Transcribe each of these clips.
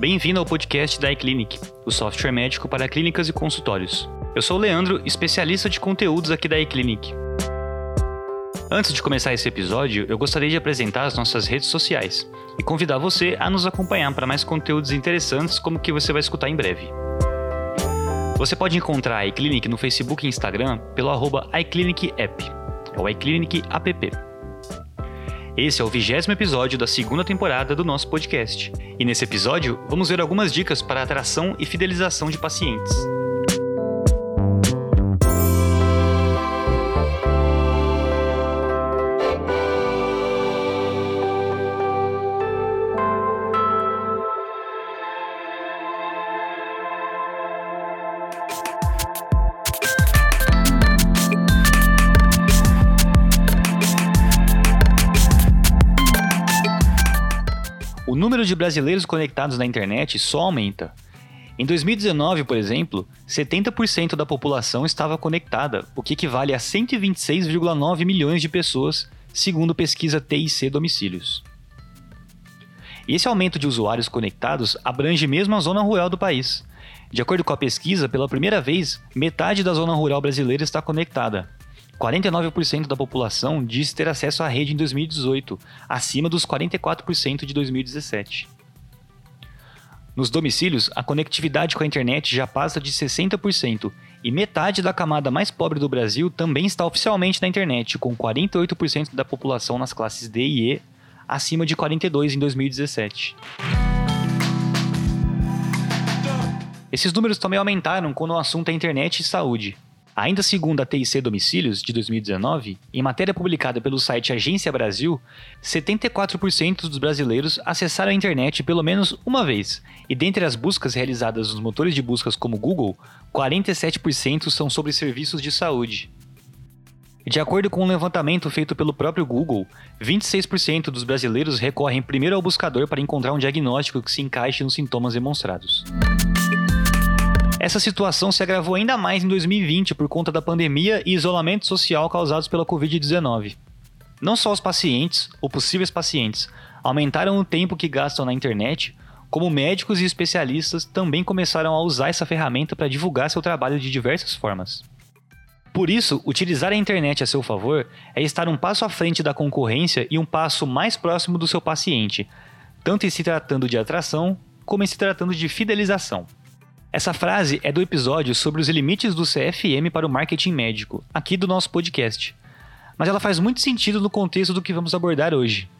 Bem-vindo ao podcast da iClinic, o software médico para clínicas e consultórios. Eu sou o Leandro, especialista de conteúdos aqui da iClinic. Antes de começar esse episódio, eu gostaria de apresentar as nossas redes sociais e convidar você a nos acompanhar para mais conteúdos interessantes como o que você vai escutar em breve. Você pode encontrar a iClinic no Facebook e Instagram pelo iClinicApp, ou iClinic App. Esse é o vigésimo episódio da segunda temporada do nosso podcast. E nesse episódio, vamos ver algumas dicas para atração e fidelização de pacientes. Brasileiros conectados na internet só aumenta. Em 2019, por exemplo, 70% da população estava conectada, o que equivale a 126,9 milhões de pessoas, segundo pesquisa TIC Domicílios. Esse aumento de usuários conectados abrange mesmo a zona rural do país. De acordo com a pesquisa, pela primeira vez, metade da zona rural brasileira está conectada, 49% da população diz ter acesso à rede em 2018, acima dos 44% de 2017. Nos domicílios, a conectividade com a internet já passa de 60% e metade da camada mais pobre do Brasil também está oficialmente na internet, com 48% da população nas classes D e E, acima de 42 em 2017. Esses números também aumentaram quando o assunto é internet e saúde. Ainda segundo a TIC Domicílios, de 2019, em matéria publicada pelo site Agência Brasil, 74% dos brasileiros acessaram a internet pelo menos uma vez, e dentre as buscas realizadas nos motores de buscas como Google, 47% são sobre serviços de saúde. De acordo com um levantamento feito pelo próprio Google, 26% dos brasileiros recorrem primeiro ao buscador para encontrar um diagnóstico que se encaixe nos sintomas demonstrados. Essa situação se agravou ainda mais em 2020 por conta da pandemia e isolamento social causados pela Covid-19. Não só os pacientes, ou possíveis pacientes, aumentaram o tempo que gastam na internet, como médicos e especialistas também começaram a usar essa ferramenta para divulgar seu trabalho de diversas formas. Por isso, utilizar a internet a seu favor é estar um passo à frente da concorrência e um passo mais próximo do seu paciente, tanto em se tratando de atração como em se tratando de fidelização. Essa frase é do episódio sobre os limites do CFM para o marketing médico, aqui do nosso podcast. Mas ela faz muito sentido no contexto do que vamos abordar hoje.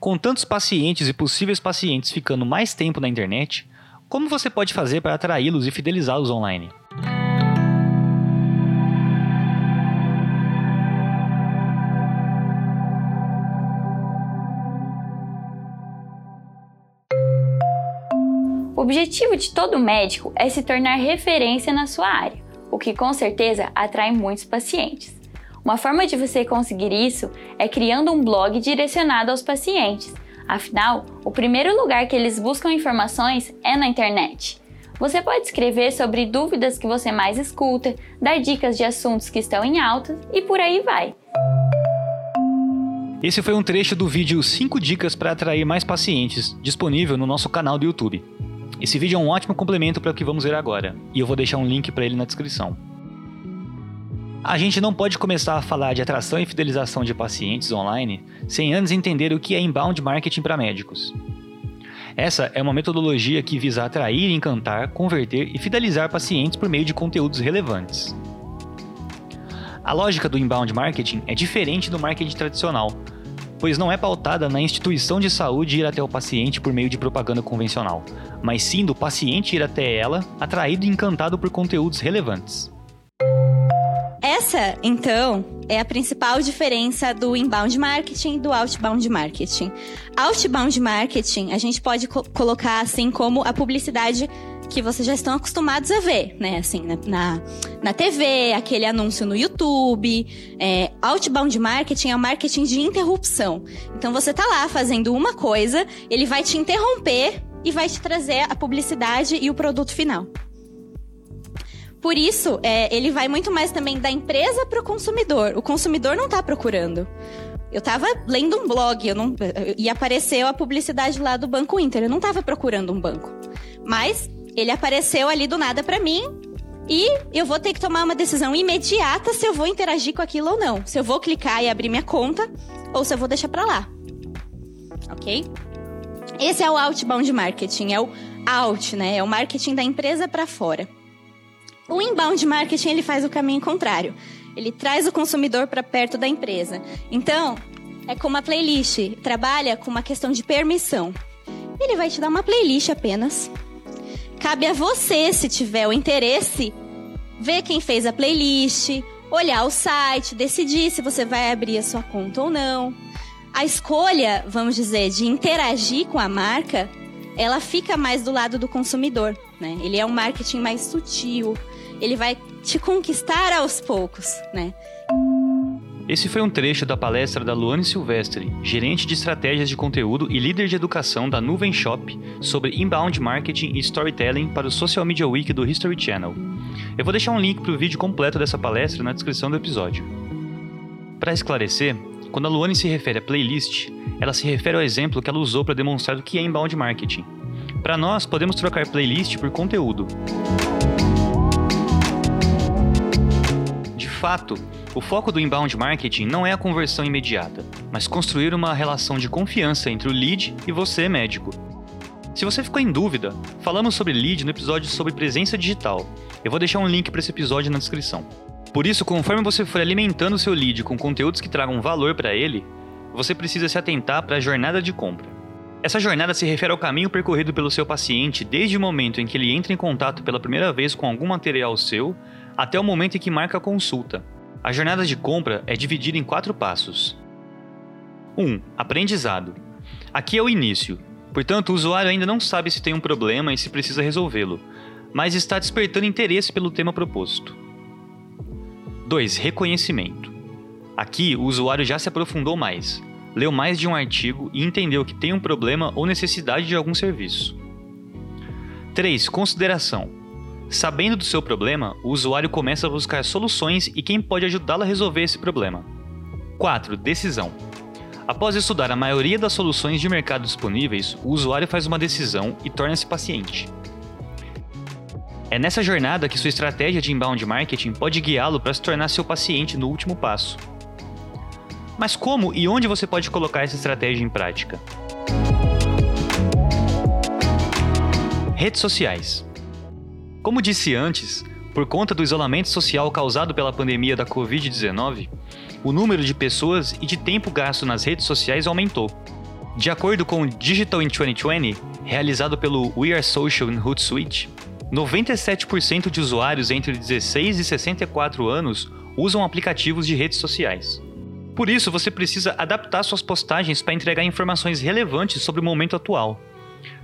Com tantos pacientes e possíveis pacientes ficando mais tempo na internet, como você pode fazer para atraí-los e fidelizá-los online? Objetivo de todo médico é se tornar referência na sua área, o que com certeza atrai muitos pacientes. Uma forma de você conseguir isso é criando um blog direcionado aos pacientes. Afinal, o primeiro lugar que eles buscam informações é na internet. Você pode escrever sobre dúvidas que você mais escuta, dar dicas de assuntos que estão em alta e por aí vai. Esse foi um trecho do vídeo 5 dicas para atrair mais pacientes, disponível no nosso canal do YouTube. Esse vídeo é um ótimo complemento para o que vamos ver agora, e eu vou deixar um link para ele na descrição. A gente não pode começar a falar de atração e fidelização de pacientes online sem antes entender o que é inbound marketing para médicos. Essa é uma metodologia que visa atrair, encantar, converter e fidelizar pacientes por meio de conteúdos relevantes. A lógica do inbound marketing é diferente do marketing tradicional, pois não é pautada na instituição de saúde ir até o paciente por meio de propaganda convencional, mas sim do paciente ir até ela atraído e encantado por conteúdos relevantes. Essa, então, é a principal diferença do inbound marketing e do outbound marketing. Outbound marketing, a gente pode co colocar assim como a publicidade que vocês já estão acostumados a ver, né? Assim, na, na, TV, aquele anúncio no YouTube. É, outbound marketing é o marketing de interrupção. Então você tá lá fazendo uma coisa, ele vai te interromper e vai te trazer a publicidade e o produto final. Por isso, é, ele vai muito mais também da empresa para o consumidor. O consumidor não está procurando. Eu tava lendo um blog, eu não, e apareceu a publicidade lá do Banco Inter. Eu não tava procurando um banco. Mas ele apareceu ali do nada para mim e eu vou ter que tomar uma decisão imediata se eu vou interagir com aquilo ou não. Se eu vou clicar e abrir minha conta ou se eu vou deixar para lá. OK? Esse é o outbound marketing, é o out, né? É o marketing da empresa para fora. O inbound marketing ele faz o caminho contrário. Ele traz o consumidor para perto da empresa. Então, é como a playlist, trabalha com uma questão de permissão. Ele vai te dar uma playlist apenas. Cabe a você, se tiver o interesse, ver quem fez a playlist, olhar o site, decidir se você vai abrir a sua conta ou não. A escolha, vamos dizer, de interagir com a marca, ela fica mais do lado do consumidor, né? Ele é um marketing mais sutil, ele vai te conquistar aos poucos, né? Esse foi um trecho da palestra da Luane Silvestre, gerente de estratégias de conteúdo e líder de educação da Nuvem Shop, sobre inbound marketing e storytelling para o Social Media Week do History Channel. Eu vou deixar um link para o vídeo completo dessa palestra na descrição do episódio. Para esclarecer, quando a Luane se refere a playlist, ela se refere ao exemplo que ela usou para demonstrar o que é inbound marketing. Para nós, podemos trocar playlist por conteúdo. Fato, o foco do inbound marketing não é a conversão imediata, mas construir uma relação de confiança entre o lead e você, médico. Se você ficou em dúvida, falamos sobre lead no episódio sobre presença digital. Eu vou deixar um link para esse episódio na descrição. Por isso, conforme você for alimentando seu lead com conteúdos que tragam valor para ele, você precisa se atentar para a jornada de compra. Essa jornada se refere ao caminho percorrido pelo seu paciente desde o momento em que ele entra em contato pela primeira vez com algum material seu até o momento em que marca a consulta. A jornada de compra é dividida em quatro passos. 1. Um, aprendizado. Aqui é o início, portanto, o usuário ainda não sabe se tem um problema e se precisa resolvê-lo, mas está despertando interesse pelo tema proposto. 2. Reconhecimento. Aqui, o usuário já se aprofundou mais, leu mais de um artigo e entendeu que tem um problema ou necessidade de algum serviço. 3. Consideração. Sabendo do seu problema, o usuário começa a buscar soluções e quem pode ajudá-lo a resolver esse problema. 4. Decisão. Após estudar a maioria das soluções de mercado disponíveis, o usuário faz uma decisão e torna-se paciente. É nessa jornada que sua estratégia de inbound marketing pode guiá-lo para se tornar seu paciente no último passo. Mas como e onde você pode colocar essa estratégia em prática? Redes sociais. Como disse antes, por conta do isolamento social causado pela pandemia da Covid-19, o número de pessoas e de tempo gasto nas redes sociais aumentou. De acordo com o Digital in 2020, realizado pelo We Are Social in Hootsuite, 97% de usuários entre 16 e 64 anos usam aplicativos de redes sociais. Por isso, você precisa adaptar suas postagens para entregar informações relevantes sobre o momento atual.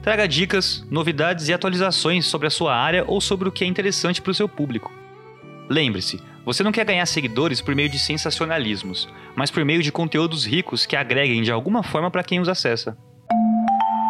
Traga dicas, novidades e atualizações sobre a sua área ou sobre o que é interessante para o seu público. Lembre-se, você não quer ganhar seguidores por meio de sensacionalismos, mas por meio de conteúdos ricos que agreguem de alguma forma para quem os acessa.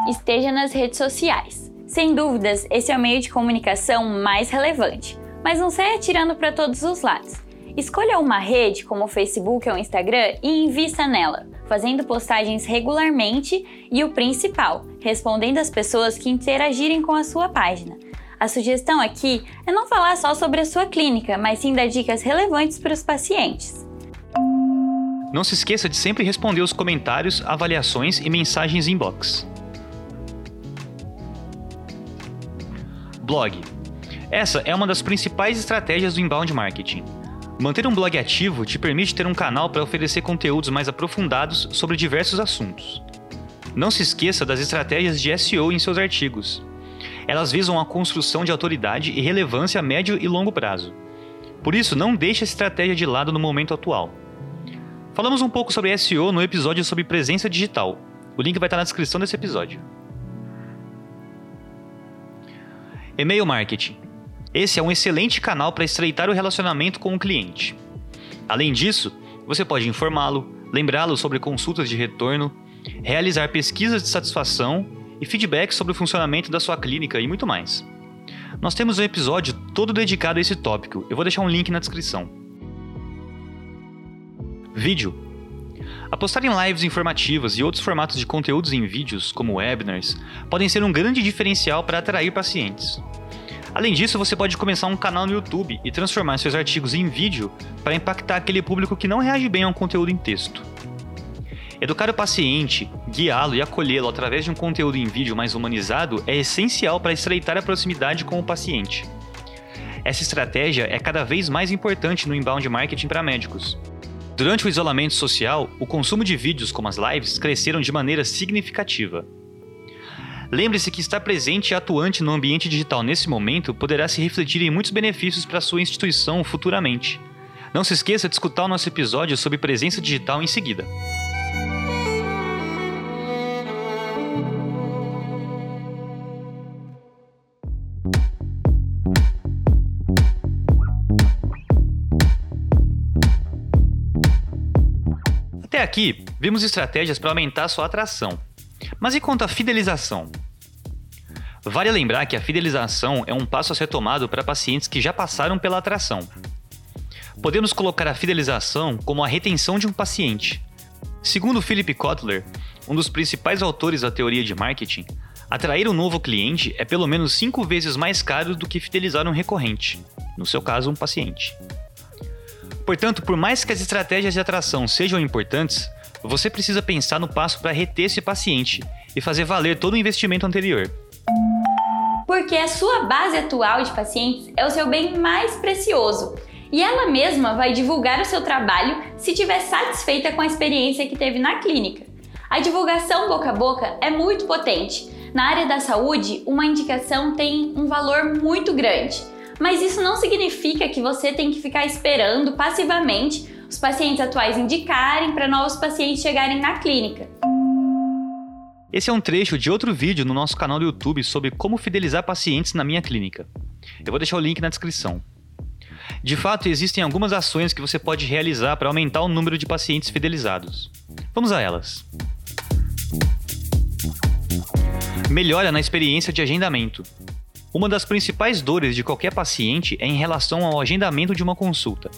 Esteja nas redes sociais. Sem dúvidas, esse é o meio de comunicação mais relevante, mas não saia atirando para todos os lados. Escolha uma rede, como o Facebook ou o Instagram, e invista nela, fazendo postagens regularmente e o principal, respondendo às pessoas que interagirem com a sua página. A sugestão aqui é não falar só sobre a sua clínica, mas sim dar dicas relevantes para os pacientes. Não se esqueça de sempre responder os comentários, avaliações e mensagens inbox. Blog. Essa é uma das principais estratégias do inbound marketing. Manter um blog ativo te permite ter um canal para oferecer conteúdos mais aprofundados sobre diversos assuntos. Não se esqueça das estratégias de SEO em seus artigos. Elas visam a construção de autoridade e relevância a médio e longo prazo. Por isso, não deixe essa estratégia de lado no momento atual. Falamos um pouco sobre SEO no episódio sobre presença digital. O link vai estar na descrição desse episódio. E-mail marketing. Esse é um excelente canal para estreitar o relacionamento com o cliente. Além disso, você pode informá-lo, lembrá-lo sobre consultas de retorno, realizar pesquisas de satisfação e feedback sobre o funcionamento da sua clínica e muito mais. Nós temos um episódio todo dedicado a esse tópico, eu vou deixar um link na descrição. Vídeo. Apostar em lives informativas e outros formatos de conteúdos em vídeos, como webinars, podem ser um grande diferencial para atrair pacientes. Além disso, você pode começar um canal no YouTube e transformar seus artigos em vídeo para impactar aquele público que não reage bem a um conteúdo em texto. Educar o paciente, guiá-lo e acolhê-lo através de um conteúdo em vídeo mais humanizado é essencial para estreitar a proximidade com o paciente. Essa estratégia é cada vez mais importante no inbound marketing para médicos. Durante o isolamento social, o consumo de vídeos como as lives cresceram de maneira significativa. Lembre-se que estar presente e atuante no ambiente digital nesse momento poderá se refletir em muitos benefícios para sua instituição futuramente. Não se esqueça de escutar o nosso episódio sobre presença digital em seguida. Até aqui, vimos estratégias para aumentar sua atração. Mas e quanto à fidelização? Vale lembrar que a fidelização é um passo a ser tomado para pacientes que já passaram pela atração. Podemos colocar a fidelização como a retenção de um paciente. Segundo Philip Kotler, um dos principais autores da teoria de marketing, atrair um novo cliente é pelo menos cinco vezes mais caro do que fidelizar um recorrente, no seu caso, um paciente. Portanto, por mais que as estratégias de atração sejam importantes, você precisa pensar no passo para reter esse paciente e fazer valer todo o investimento anterior. Porque a sua base atual de pacientes é o seu bem mais precioso e ela mesma vai divulgar o seu trabalho se estiver satisfeita com a experiência que teve na clínica. A divulgação boca a boca é muito potente. Na área da saúde, uma indicação tem um valor muito grande. Mas isso não significa que você tem que ficar esperando passivamente os pacientes atuais indicarem para novos pacientes chegarem na clínica. Esse é um trecho de outro vídeo no nosso canal do YouTube sobre como fidelizar pacientes na minha clínica. Eu vou deixar o link na descrição. De fato, existem algumas ações que você pode realizar para aumentar o número de pacientes fidelizados. Vamos a elas. Melhora na experiência de agendamento. Uma das principais dores de qualquer paciente é em relação ao agendamento de uma consulta.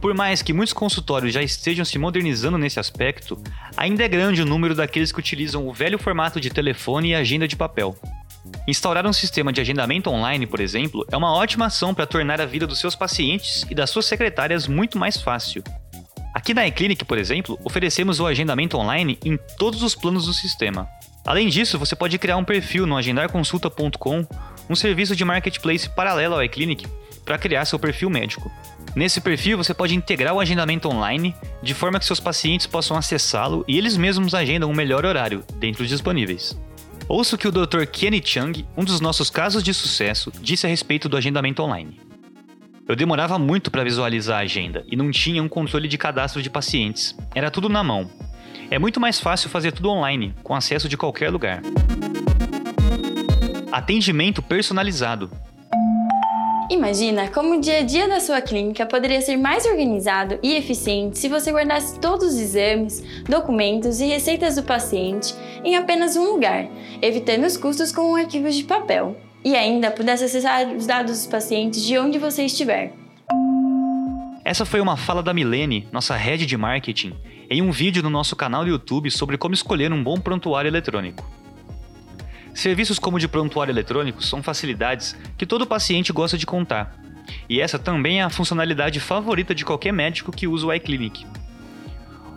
Por mais que muitos consultórios já estejam se modernizando nesse aspecto, ainda é grande o número daqueles que utilizam o velho formato de telefone e agenda de papel. Instaurar um sistema de agendamento online, por exemplo, é uma ótima ação para tornar a vida dos seus pacientes e das suas secretárias muito mais fácil. Aqui na eClinic, por exemplo, oferecemos o agendamento online em todos os planos do sistema. Além disso, você pode criar um perfil no agendarconsulta.com um serviço de marketplace paralelo ao eClinic para criar seu perfil médico. Nesse perfil, você pode integrar o agendamento online de forma que seus pacientes possam acessá-lo e eles mesmos agendam o um melhor horário, dentro dos disponíveis. Ouça o que o Dr. Kenny Chung, um dos nossos casos de sucesso, disse a respeito do agendamento online. Eu demorava muito para visualizar a agenda e não tinha um controle de cadastro de pacientes. Era tudo na mão. É muito mais fácil fazer tudo online, com acesso de qualquer lugar. Atendimento personalizado. Imagina como o dia a dia da sua clínica poderia ser mais organizado e eficiente se você guardasse todos os exames, documentos e receitas do paciente em apenas um lugar, evitando os custos com arquivos de papel. E ainda pudesse acessar os dados dos pacientes de onde você estiver. Essa foi uma fala da Milene, nossa head de marketing, em um vídeo no nosso canal do YouTube sobre como escolher um bom prontuário eletrônico. Serviços como de prontuário eletrônico são facilidades que todo paciente gosta de contar. E essa também é a funcionalidade favorita de qualquer médico que usa o iClinic.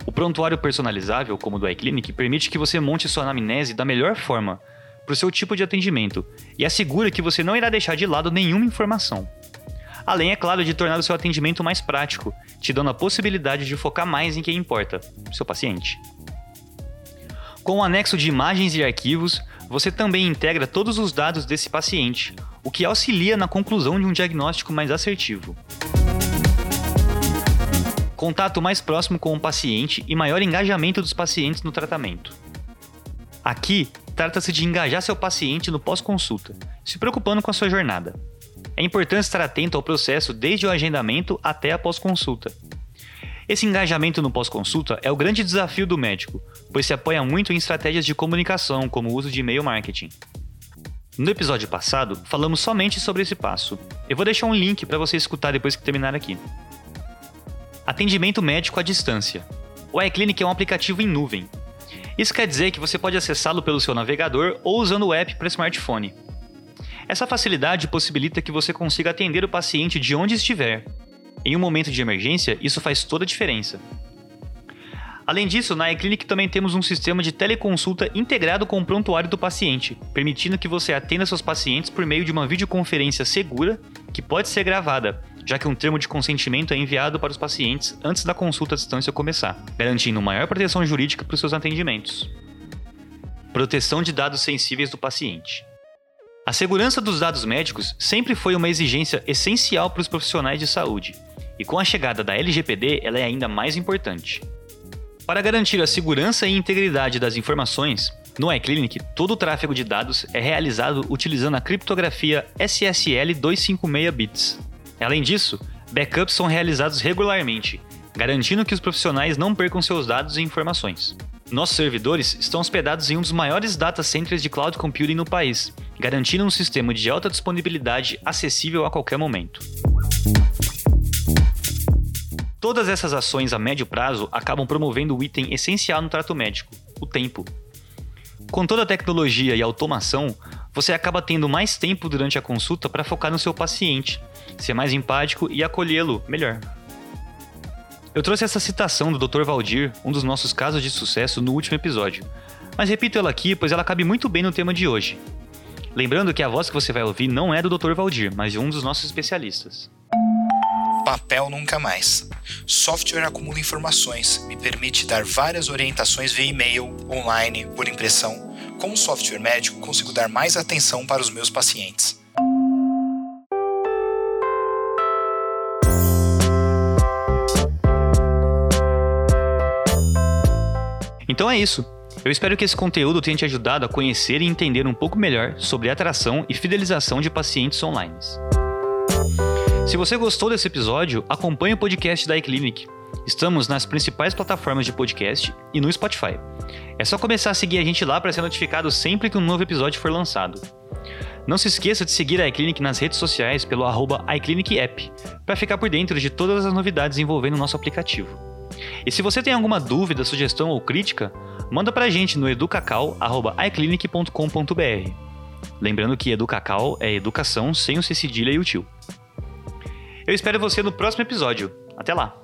O prontuário personalizável, como o do iClinic, permite que você monte sua anamnese da melhor forma, para o seu tipo de atendimento, e assegura que você não irá deixar de lado nenhuma informação. Além, é claro, de tornar o seu atendimento mais prático, te dando a possibilidade de focar mais em quem importa, seu paciente. Com o anexo de imagens e arquivos, você também integra todos os dados desse paciente, o que auxilia na conclusão de um diagnóstico mais assertivo. Contato mais próximo com o paciente e maior engajamento dos pacientes no tratamento. Aqui, trata-se de engajar seu paciente no pós-consulta, se preocupando com a sua jornada. É importante estar atento ao processo desde o agendamento até a pós-consulta. Esse engajamento no pós-consulta é o grande desafio do médico, pois se apoia muito em estratégias de comunicação, como o uso de e-mail marketing. No episódio passado, falamos somente sobre esse passo. Eu vou deixar um link para você escutar depois que terminar aqui. Atendimento médico à distância. O iClinic é um aplicativo em nuvem. Isso quer dizer que você pode acessá-lo pelo seu navegador ou usando o app para smartphone. Essa facilidade possibilita que você consiga atender o paciente de onde estiver. Em um momento de emergência, isso faz toda a diferença. Além disso, na iClinic também temos um sistema de teleconsulta integrado com o prontuário do paciente, permitindo que você atenda seus pacientes por meio de uma videoconferência segura que pode ser gravada, já que um termo de consentimento é enviado para os pacientes antes da consulta à distância começar, garantindo maior proteção jurídica para os seus atendimentos. Proteção de dados sensíveis do paciente. A segurança dos dados médicos sempre foi uma exigência essencial para os profissionais de saúde, e com a chegada da LGPD ela é ainda mais importante. Para garantir a segurança e integridade das informações, no iClinic todo o tráfego de dados é realizado utilizando a criptografia SSL 256 bits. Além disso, backups são realizados regularmente, garantindo que os profissionais não percam seus dados e informações. Nossos servidores estão hospedados em um dos maiores data centers de cloud computing no país, garantindo um sistema de alta disponibilidade acessível a qualquer momento. Todas essas ações a médio prazo acabam promovendo o item essencial no trato médico, o tempo. Com toda a tecnologia e automação, você acaba tendo mais tempo durante a consulta para focar no seu paciente, ser mais empático e acolhê-lo melhor. Eu trouxe essa citação do Dr. Valdir, um dos nossos casos de sucesso, no último episódio, mas repito ela aqui pois ela cabe muito bem no tema de hoje. Lembrando que a voz que você vai ouvir não é do Dr. Valdir, mas de um dos nossos especialistas papel nunca mais. Software acumula informações, me permite dar várias orientações via e-mail, online, por impressão. Com software médico, consigo dar mais atenção para os meus pacientes. Então é isso. Eu espero que esse conteúdo tenha te ajudado a conhecer e entender um pouco melhor sobre atração e fidelização de pacientes online. Se você gostou desse episódio, acompanhe o podcast da iClinic. Estamos nas principais plataformas de podcast e no Spotify. É só começar a seguir a gente lá para ser notificado sempre que um novo episódio for lançado. Não se esqueça de seguir a iClinic nas redes sociais pelo arroba iClinicApp, para ficar por dentro de todas as novidades envolvendo o nosso aplicativo. E se você tem alguma dúvida, sugestão ou crítica, manda para a gente no educacau.iclinic.com.br. Lembrando que Educacau é educação sem o C cedilha e o tio. Eu espero você no próximo episódio. Até lá!